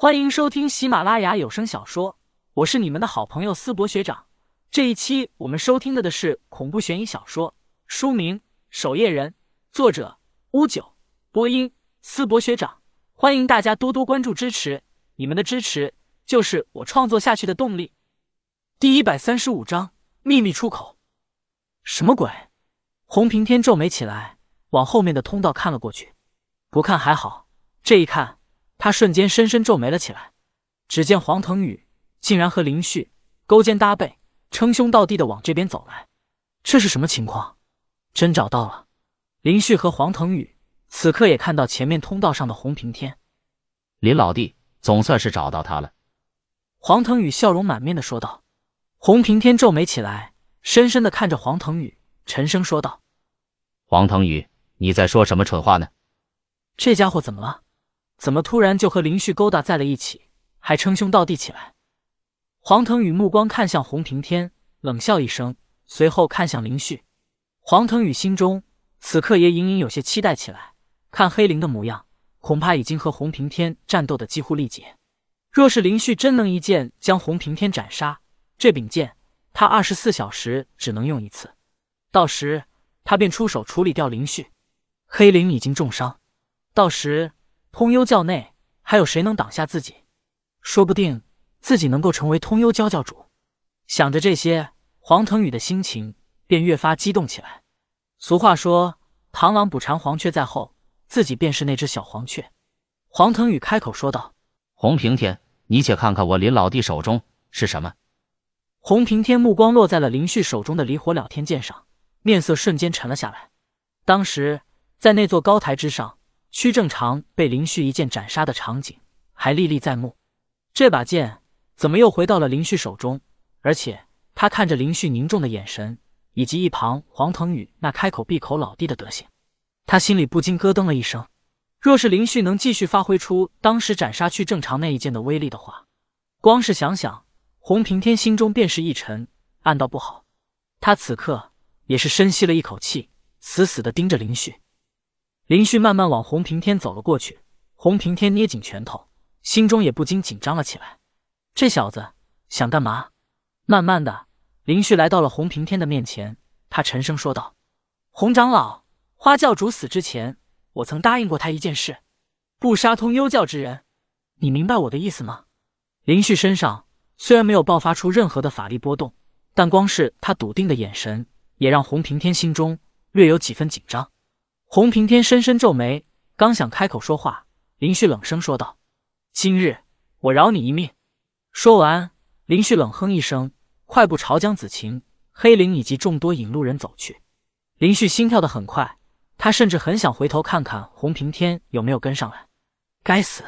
欢迎收听喜马拉雅有声小说，我是你们的好朋友思博学长。这一期我们收听的的是恐怖悬疑小说，书名《守夜人》，作者乌九，播音思博学长。欢迎大家多多关注支持，你们的支持就是我创作下去的动力。第一百三十五章秘密出口。什么鬼？洪平天皱眉起来，往后面的通道看了过去。不看还好，这一看。他瞬间深深皱眉了起来，只见黄腾宇竟然和林旭勾肩搭背、称兄道弟的往这边走来，这是什么情况？真找到了！林旭和黄腾宇此刻也看到前面通道上的洪平天，林老弟总算是找到他了。黄腾宇笑容满面的说道。洪平天皱眉起来，深深的看着黄腾宇，沉声说道：“黄腾宇，你在说什么蠢话呢？这家伙怎么了？”怎么突然就和林旭勾搭在了一起，还称兄道弟起来？黄腾宇目光看向洪平天，冷笑一声，随后看向林旭。黄腾宇心中此刻也隐隐有些期待起来。看黑灵的模样，恐怕已经和洪平天战斗的几乎力竭。若是林旭真能一剑将洪平天斩杀，这柄剑他二十四小时只能用一次，到时他便出手处理掉林旭。黑灵已经重伤，到时。通幽教内还有谁能挡下自己？说不定自己能够成为通幽教教主。想着这些，黄腾宇的心情便越发激动起来。俗话说：“螳螂捕蝉，黄雀在后。”自己便是那只小黄雀。黄腾宇开口说道：“洪平天，你且看看我林老弟手中是什么。”洪平天目光落在了林旭手中的离火了天剑上，面色瞬间沉了下来。当时在那座高台之上。屈正常被林旭一剑斩杀的场景还历历在目，这把剑怎么又回到了林旭手中？而且他看着林旭凝重的眼神，以及一旁黄腾宇那开口闭口老弟的德行，他心里不禁咯噔了一声。若是林旭能继续发挥出当时斩杀屈正常那一剑的威力的话，光是想想，洪平天心中便是一沉，暗道不好。他此刻也是深吸了一口气，死死的盯着林旭。林旭慢慢往洪平天走了过去，洪平天捏紧拳头，心中也不禁紧张了起来。这小子想干嘛？慢慢的，林旭来到了洪平天的面前，他沉声说道：“洪长老，花教主死之前，我曾答应过他一件事，不杀通幽教之人。你明白我的意思吗？”林旭身上虽然没有爆发出任何的法力波动，但光是他笃定的眼神，也让洪平天心中略有几分紧张。洪平天深深皱眉，刚想开口说话，林旭冷声说道：“今日我饶你一命。”说完，林旭冷哼一声，快步朝江子晴、黑灵以及众多引路人走去。林旭心跳的很快，他甚至很想回头看看洪平天有没有跟上来。该死！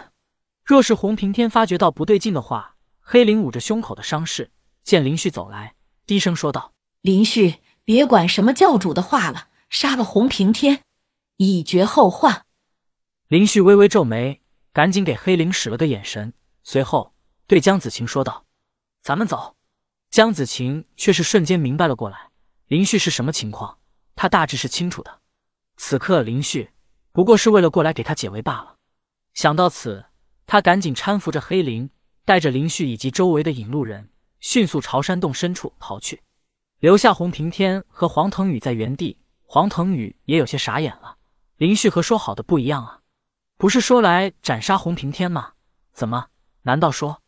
若是洪平天发觉到不对劲的话，黑灵捂着胸口的伤势，见林旭走来，低声说道：“林旭，别管什么教主的话了，杀了洪平天。”以绝后患。林旭微微皱眉，赶紧给黑灵使了个眼神，随后对江子晴说道：“咱们走。”江子晴却是瞬间明白了过来，林旭是什么情况，他大致是清楚的。此刻林旭不过是为了过来给他解围罢了。想到此，他赶紧搀扶着黑灵，带着林旭以及周围的引路人，迅速朝山洞深处逃去，留下洪平天和黄腾宇在原地。黄腾宇也有些傻眼了。林旭和说好的不一样啊，不是说来斩杀洪平天吗？怎么？难道说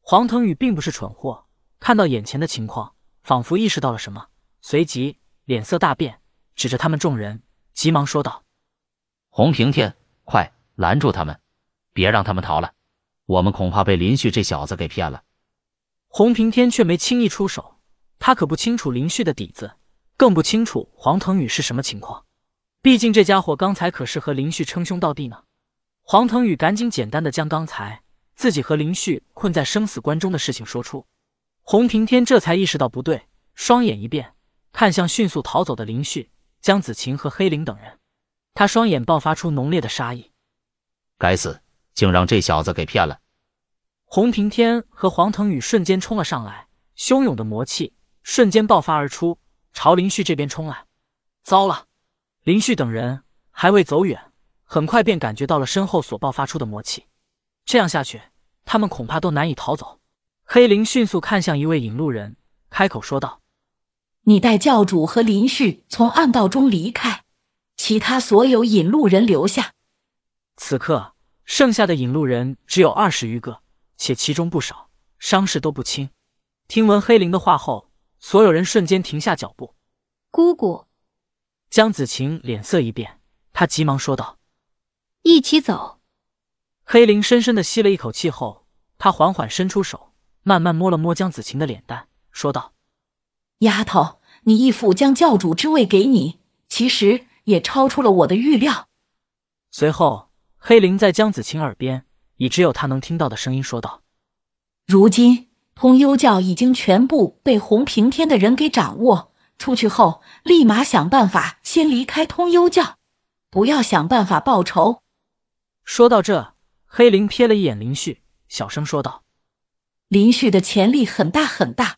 黄腾宇并不是蠢货？看到眼前的情况，仿佛意识到了什么，随即脸色大变，指着他们众人，急忙说道：“洪平天，快拦住他们，别让他们逃了！我们恐怕被林旭这小子给骗了。”洪平天却没轻易出手，他可不清楚林旭的底子，更不清楚黄腾宇是什么情况。毕竟这家伙刚才可是和林旭称兄道弟呢。黄腾宇赶紧简单的将刚才自己和林旭困在生死关中的事情说出。洪平天这才意识到不对，双眼一变，看向迅速逃走的林旭、江子晴和黑灵等人，他双眼爆发出浓烈的杀意。该死，竟让这小子给骗了！洪平天和黄腾宇瞬间冲了上来，汹涌的魔气瞬间爆发而出，朝林旭这边冲来。糟了！林旭等人还未走远，很快便感觉到了身后所爆发出的魔气。这样下去，他他们恐怕都难以逃走。黑灵迅速看向一位引路人，开口说道：“你带教主和林旭从暗道中离开，其他所有引路人留下。”此刻，剩下的引路人只有二十余个，且其中不少伤势都不轻。听闻黑灵的话后，所有人瞬间停下脚步。姑姑，江子晴脸色一变，她急忙说道：“一起走。”黑灵深深的吸了一口气后，他缓缓伸出手，慢慢摸了摸江子晴的脸蛋，说道：“丫头，你义父将教主之位给你，其实也超出了我的预料。”随后，黑灵在江子晴耳边以只有他能听到的声音说道：“如今通幽教已经全部被洪平天的人给掌握，出去后立马想办法先离开通幽教，不要想办法报仇。”说到这。黑灵瞥了一眼林旭，小声说道：“林旭的潜力很大很大，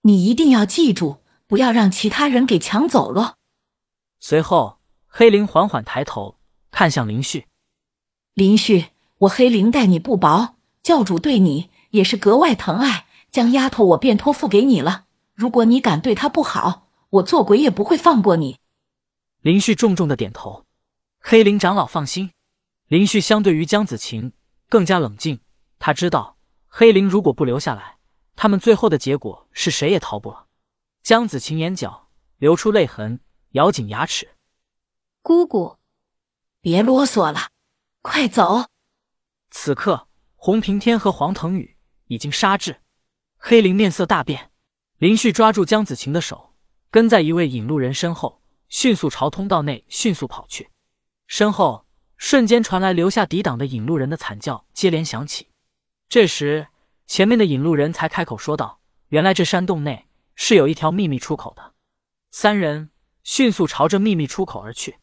你一定要记住，不要让其他人给抢走了。”随后，黑灵缓缓抬头看向林旭：“林旭，我黑灵待你不薄，教主对你也是格外疼爱，将丫头我便托付给你了。如果你敢对她不好，我做鬼也不会放过你。”林旭重重的点头：“黑灵长老放心。”林旭相对于江子晴。更加冷静，他知道黑灵如果不留下来，他们最后的结果是谁也逃不了。江子晴眼角流出泪痕，咬紧牙齿：“姑姑，别啰嗦了，快走！”此刻，洪平天和黄腾宇已经杀至，黑灵面色大变。林旭抓住江子晴的手，跟在一位引路人身后，迅速朝通道内迅速跑去，身后。瞬间传来留下抵挡的引路人的惨叫，接连响起。这时，前面的引路人才开口说道：“原来这山洞内是有一条秘密出口的。”三人迅速朝着秘密出口而去。